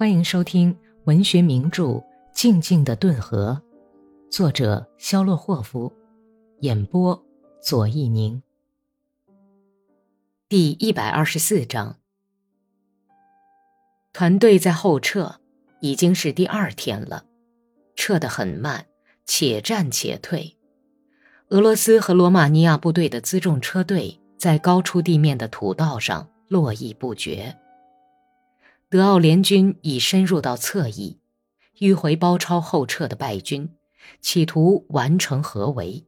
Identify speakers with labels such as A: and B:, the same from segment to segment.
A: 欢迎收听文学名著《静静的顿河》，作者肖洛霍夫，演播左一宁。第一百二十四章，团队在后撤，已经是第二天了，撤得很慢，且战且退。俄罗斯和罗马尼亚部队的辎重车队在高出地面的土道上络绎不绝。德奥联军已深入到侧翼，迂回包抄后撤的败军，企图完成合围。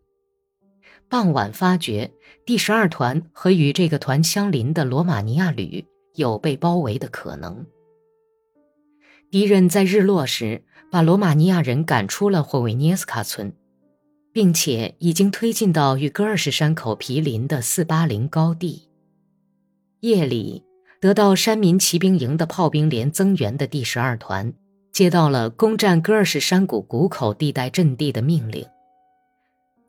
A: 傍晚发觉第十二团和与这个团相邻的罗马尼亚旅有被包围的可能。敌人在日落时把罗马尼亚人赶出了霍维涅斯卡村。并且已经推进到与戈尔什山口毗邻的四八零高地。夜里，得到山民骑兵营的炮兵连增援的第十二团，接到了攻占戈尔什山谷谷口地带阵地的命令。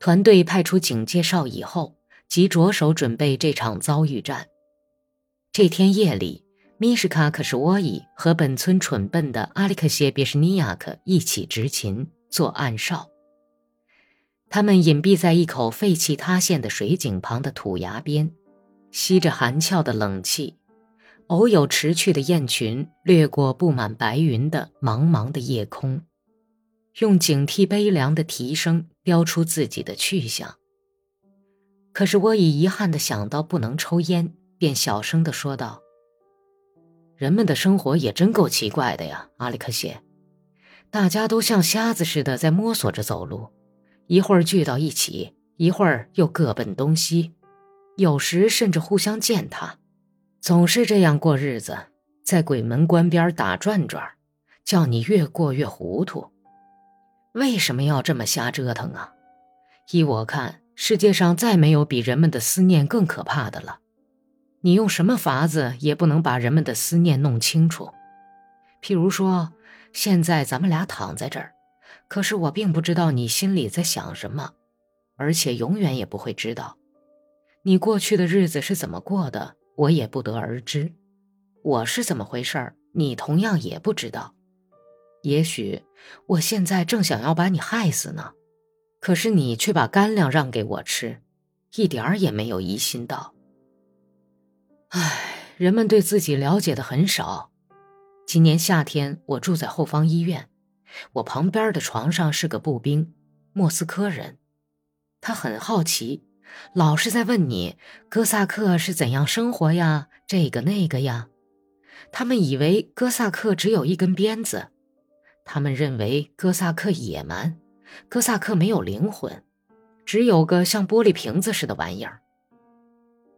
A: 团队派出警戒哨以后，即着手准备这场遭遇战。这天夜里，米什卡可什沃伊和本村蠢笨的阿里克谢别什尼亚克一起执勤做暗哨。他们隐蔽在一口废弃塌陷的水井旁的土崖边，吸着寒峭的冷气。偶有驰去的雁群掠过布满白云的茫茫的夜空，用警惕悲凉的啼声标出自己的去向。可是我已遗憾地想到不能抽烟，便小声地说道：“人们的生活也真够奇怪的呀，阿里克谢。大家都像瞎子似的在摸索着走路。”一会儿聚到一起，一会儿又各奔东西，有时甚至互相践踏，总是这样过日子，在鬼门关边打转转，叫你越过越糊涂。为什么要这么瞎折腾啊？依我看，世界上再没有比人们的思念更可怕的了。你用什么法子也不能把人们的思念弄清楚。譬如说，现在咱们俩躺在这儿。可是我并不知道你心里在想什么，而且永远也不会知道，你过去的日子是怎么过的，我也不得而知。我是怎么回事儿你同样也不知道。也许我现在正想要把你害死呢，可是你却把干粮让给我吃，一点儿也没有疑心到。唉，人们对自己了解的很少。今年夏天，我住在后方医院。我旁边的床上是个步兵，莫斯科人，他很好奇，老是在问你哥萨克是怎样生活呀，这个那个呀。他们以为哥萨克只有一根鞭子，他们认为哥萨克野蛮，哥萨克没有灵魂，只有个像玻璃瓶子似的玩意儿。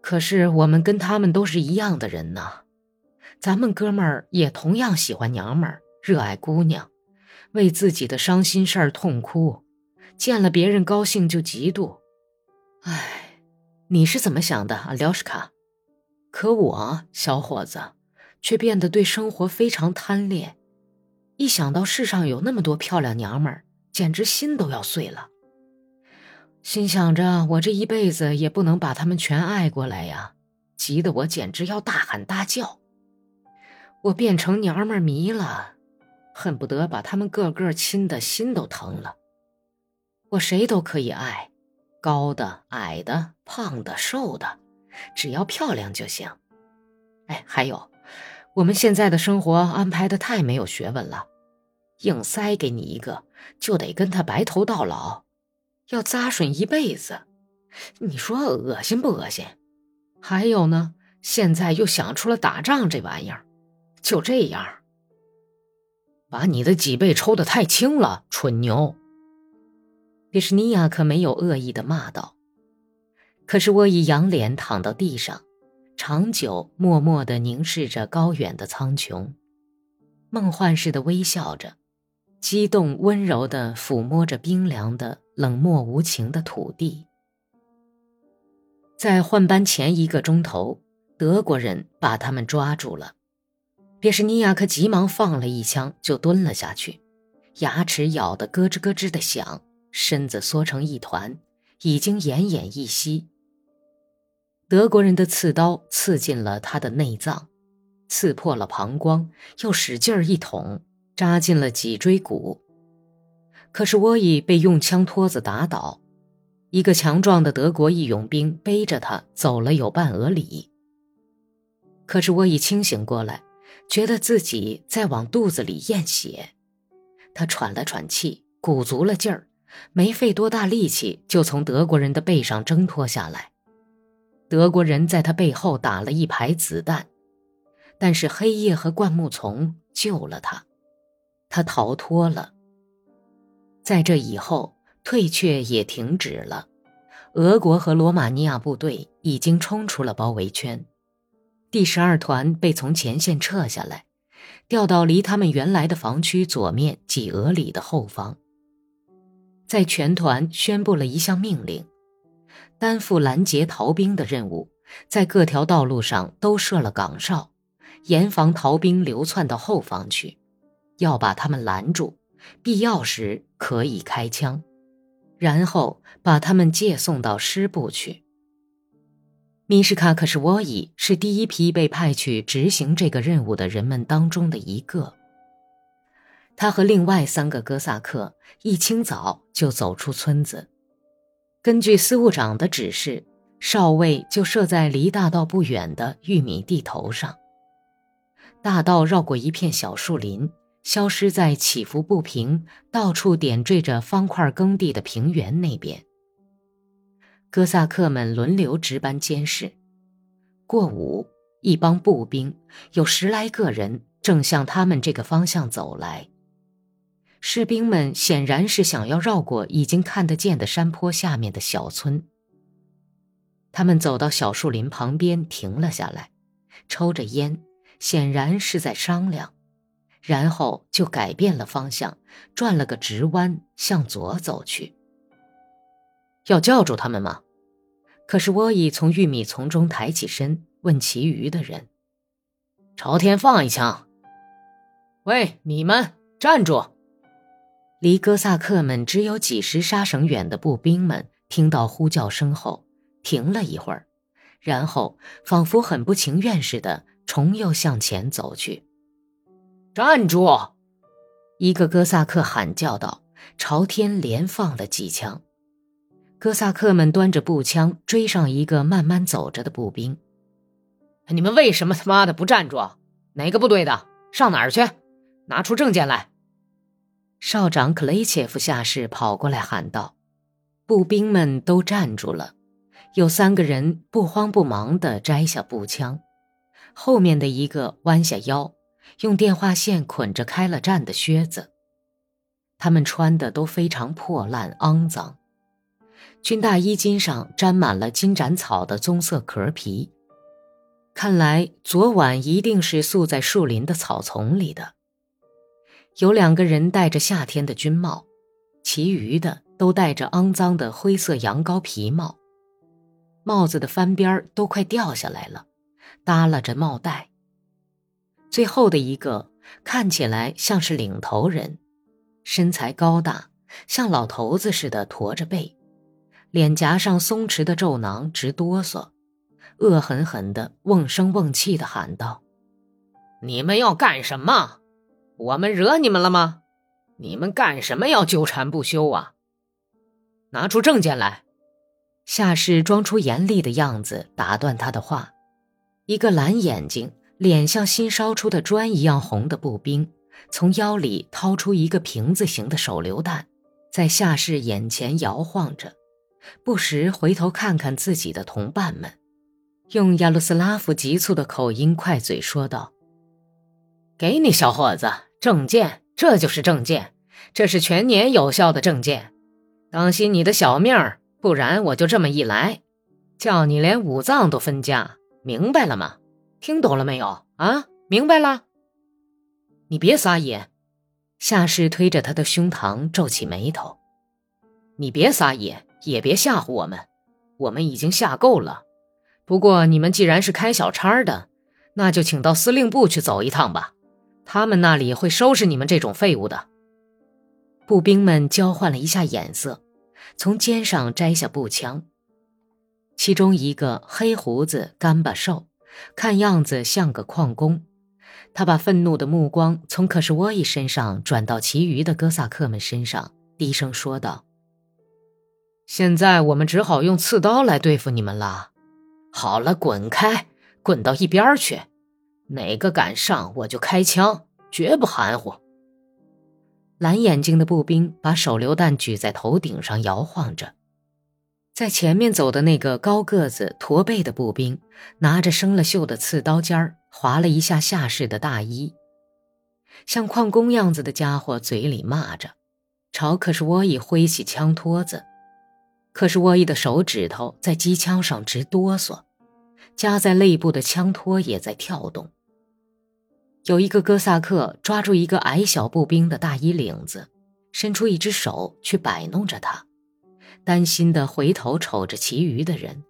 A: 可是我们跟他们都是一样的人呢，咱们哥们儿也同样喜欢娘们儿，热爱姑娘。为自己的伤心事儿痛哭，见了别人高兴就嫉妒。唉，你是怎么想的，阿廖什卡？可我小伙子，却变得对生活非常贪恋。一想到世上有那么多漂亮娘们儿，简直心都要碎了。心想着我这一辈子也不能把她们全爱过来呀，急得我简直要大喊大叫。我变成娘们儿迷了。恨不得把他们个个亲的心都疼了。我谁都可以爱，高的、矮的、胖的、瘦的，只要漂亮就行。哎，还有，我们现在的生活安排的太没有学问了，硬塞给你一个，就得跟他白头到老，要扎顺一辈子。你说恶心不恶心？还有呢，现在又想出了打仗这玩意儿，就这样。把你的脊背抽得太轻了，蠢牛！别什尼亚可没有恶意的骂道。可是我已仰脸躺到地上，长久默默地凝视着高远的苍穹，梦幻似的微笑着，激动温柔地抚摸着冰凉的、冷漠无情的土地。在换班前一个钟头，德国人把他们抓住了。别什尼亚克急忙放了一枪，就蹲了下去，牙齿咬得咯吱咯吱的响，身子缩成一团，已经奄奄一息。德国人的刺刀刺进了他的内脏，刺破了膀胱，又使劲儿一捅，扎进了脊椎骨。可是沃伊被用枪托子打倒，一个强壮的德国义勇兵背着他走了有半俄里。可是沃伊清醒过来，觉得自己在往肚子里咽血，他喘了喘气，鼓足了劲儿，没费多大力气就从德国人的背上挣脱下来。德国人在他背后打了一排子弹，但是黑夜和灌木丛救了他，他逃脱了。在这以后，退却也停止了。俄国和罗马尼亚部队已经冲出了包围圈，第十二团被从前线撤下来，调到离他们原来的防区左面几俄里的后方。在全团宣布了一项命令。担负拦截逃兵的任务，在各条道路上都设了岗哨，严防逃兵流窜到后方去，要把他们拦住，必要时可以开枪，然后把他们借送到师部去。米什卡克什沃伊是第一批被派去执行这个任务的人们当中的一个。他和另外三个哥萨克一清早就走出村子。根据司务长的指示，哨位就设在离大道不远的玉米地头上。大道绕过一片小树林，消失在起伏不平、到处点缀着方块耕地的平原那边。哥萨克们轮流值班监视。过午，一帮步兵有十来个人正向他们这个方向走来。士兵们显然是想要绕过已经看得见的山坡下面的小村。他们走到小树林旁边停了下来，抽着烟，显然是在商量，然后就改变了方向，转了个直弯向左走去。要叫住他们吗？可是沃伊从玉米丛中抬起身，问其余的人：“朝天放一枪！”喂，你们站住！离哥萨克们只有几十沙绳远的步兵们听到呼叫声后，停了一会儿，然后仿佛很不情愿似的，重又向前走去。站住！一个哥萨克喊叫道，朝天连放了几枪。哥萨克们端着步枪追上一个慢慢走着的步兵。你们为什么他妈的不站住？哪个部队的？上哪儿去？拿出证件来！少长克雷切夫下士跑过来喊道：“步兵们都站住了，有三个人不慌不忙地摘下步枪，后面的一个弯下腰，用电话线捆着开了战的靴子。他们穿的都非常破烂肮脏，军大衣襟上沾满了金盏草的棕色壳皮，看来昨晚一定是宿在树林的草丛里的。”有两个人戴着夏天的军帽，其余的都戴着肮脏的灰色羊羔皮帽，帽子的翻边都快掉下来了，耷拉着帽带。最后的一个看起来像是领头人，身材高大，像老头子似的驼着背，脸颊上松弛的皱囊直哆嗦，恶狠狠地、瓮声瓮气地喊道：“你们要干什么？”我们惹你们了吗？你们干什么要纠缠不休啊？拿出证件来！夏氏装出严厉的样子，打断他的话。一个蓝眼睛、脸像新烧出的砖一样红的步兵，从腰里掏出一个瓶子形的手榴弹，在夏氏眼前摇晃着，不时回头看看自己的同伴们，用亚鲁斯拉夫急促的口音快嘴说道：“给你，小伙子。”证件，这就是证件，这是全年有效的证件。当心你的小命儿，不然我就这么一来，叫你连五脏都分家，明白了吗？听懂了没有？啊，明白了。你别撒野！夏氏推着他的胸膛，皱起眉头。你别撒野，也别吓唬我们，我们已经吓够了。不过你们既然是开小差的，那就请到司令部去走一趟吧。他们那里会收拾你们这种废物的。步兵们交换了一下眼色，从肩上摘下步枪。其中一个黑胡子、干巴瘦，看样子像个矿工，他把愤怒的目光从可什沃伊身上转到其余的哥萨克们身上，低声说道：“现在我们只好用刺刀来对付你们了。好了，滚开，滚到一边去！哪个敢上，我就开枪，绝不含糊。”蓝眼睛的步兵把手榴弹举在头顶上摇晃着，在前面走的那个高个子、驼背的步兵拿着生了锈的刺刀尖儿。划了一下下士的大衣，像矿工样子的家伙嘴里骂着，朝克什沃伊挥起枪托子。克什沃伊的手指头在机枪上直哆嗦，夹在肋部的枪托也在跳动。有一个哥萨克抓住一个矮小步兵的大衣领子，伸出一只手去摆弄着他，担心的回头瞅着其余的人，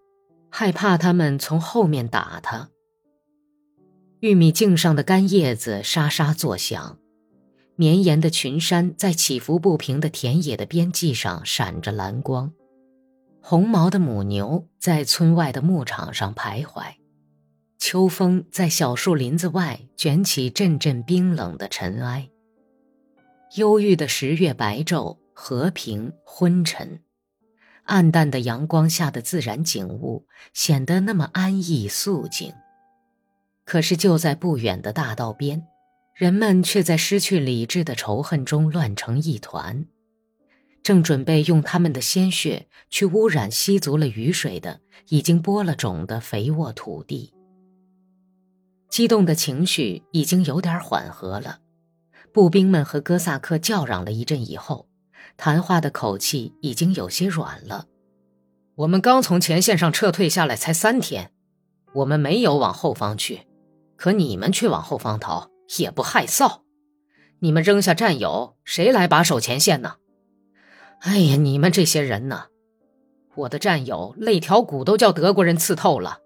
A: 害怕他们从后面打他。玉米茎上的干叶子沙沙作响，绵延的群山在起伏不平的田野的边际上闪着蓝光，红毛的母牛在村外的牧场上徘徊，秋风在小树林子外卷起阵阵冰冷的尘埃。忧郁的十月白昼，和平昏沉，暗淡的阳光下的自然景物显得那么安逸肃静。可是就在不远的大道边，人们却在失去理智的仇恨中乱成一团，正准备用他们的鲜血去污染吸足了雨水的、已经播了种的肥沃土地。激动的情绪已经有点缓和了，步兵们和哥萨克叫嚷了一阵以后，谈话的口气已经有些软了。我们刚从前线上撤退下来才三天，我们没有往后方去。可你们却往后方逃，也不害臊！你们扔下战友，谁来把守前线呢？哎呀，你们这些人呢！我的战友肋条骨都叫德国人刺透了，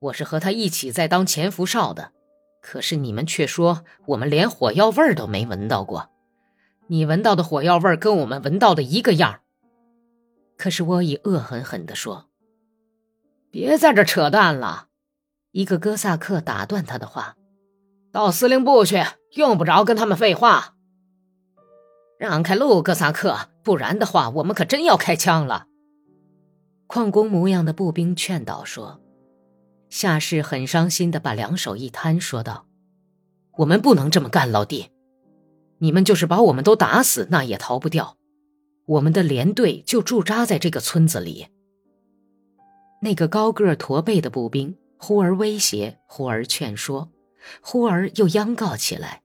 A: 我是和他一起在当潜伏哨的。可是你们却说我们连火药味儿都没闻到过，你闻到的火药味儿跟我们闻到的一个样。可是我已恶狠狠地说：“别在这扯淡了。”一个哥萨克打断他的话：“到司令部去，用不着跟他们废话。让开路，哥萨克，不然的话，我们可真要开枪了。”矿工模样的步兵劝导说。夏氏很伤心的把两手一摊，说道：“我们不能这么干，老弟，你们就是把我们都打死，那也逃不掉。我们的连队就驻扎在这个村子里。”那个高个驼背的步兵。忽而威胁，忽而劝说，忽而又央告起来。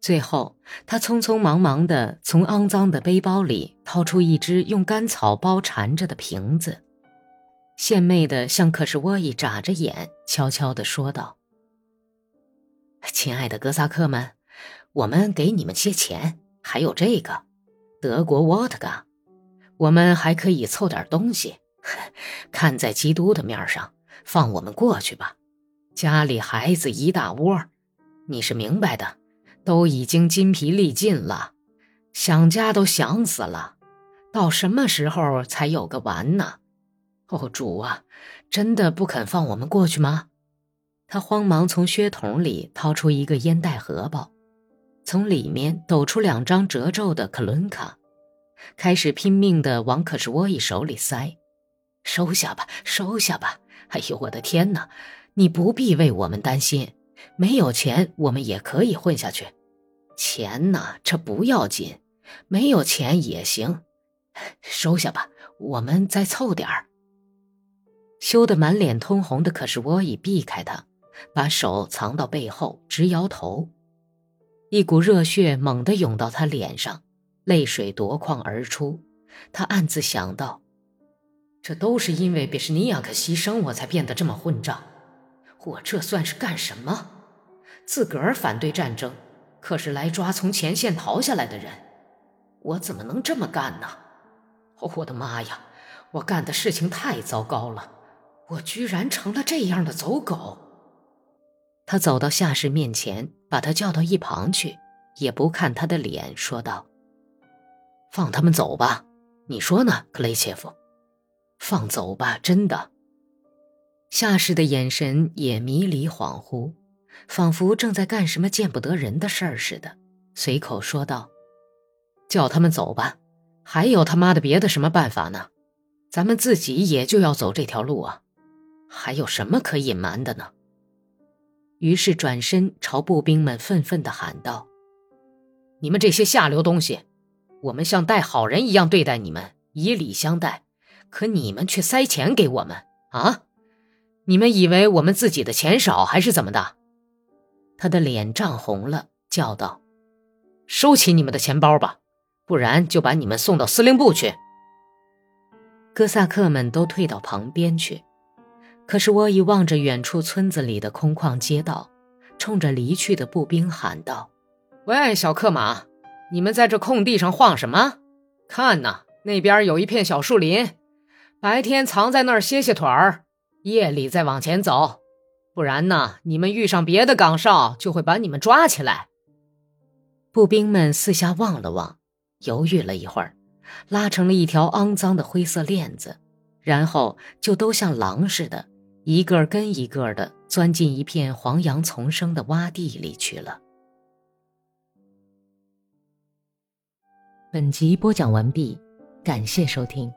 A: 最后，他匆匆忙忙地从肮脏的背包里掏出一只用干草包缠着的瓶子，献媚地向克什沃伊眨着眼，悄悄地说道：“亲爱的哥萨克们，我们给你们些钱，还有这个德国沃特嘎，我们还可以凑点东西。看在基督的面上。”放我们过去吧，家里孩子一大窝，你是明白的，都已经筋疲力尽了，想家都想死了，到什么时候才有个完呢？哦，主啊，真的不肯放我们过去吗？他慌忙从靴筒里掏出一个烟袋荷包，从里面抖出两张褶皱的克伦卡，开始拼命地往可什沃伊手里塞，收下吧，收下吧。哎呦，我的天哪！你不必为我们担心，没有钱我们也可以混下去。钱呢，这不要紧，没有钱也行。收下吧，我们再凑点儿。羞得满脸通红的可是我已避开他，把手藏到背后，直摇头。一股热血猛地涌到他脸上，泪水夺眶而出。他暗自想到。这都是因为别什尼亚克牺牲，我才变得这么混账。我这算是干什么？自个儿反对战争，可是来抓从前线逃下来的人，我怎么能这么干呢？我的妈呀！我干的事情太糟糕了，我居然成了这样的走狗。他走到夏氏面前，把他叫到一旁去，也不看他的脸，说道：“放他们走吧，你说呢，克雷切夫？”放走吧，真的。夏氏的眼神也迷离恍惚，仿佛正在干什么见不得人的事儿似的，随口说道：“叫他们走吧，还有他妈的别的什么办法呢？咱们自己也就要走这条路啊，还有什么可隐瞒的呢？”于是转身朝步兵们愤愤地喊道：“你们这些下流东西！我们像待好人一样对待你们，以礼相待，可你们却塞钱给我们啊！你们以为我们自己的钱少还是怎么的？”他的脸涨红了，叫道：“收起你们的钱包吧，不然就把你们送到司令部去。”哥萨克们都退到旁边去。可是我已望着远处村子里的空旷街道，冲着离去的步兵喊道：“喂，小克马，你们在这空地上晃什么？看呐，那边有一片小树林，白天藏在那儿歇歇腿儿，夜里再往前走，不然呢，你们遇上别的岗哨，就会把你们抓起来。”步兵们四下望了望，犹豫了一会儿，拉成了一条肮脏的灰色链子，然后就都像狼似的。一个跟一个的钻进一片黄杨丛生的洼地里去了。本集播讲完毕，感谢收听。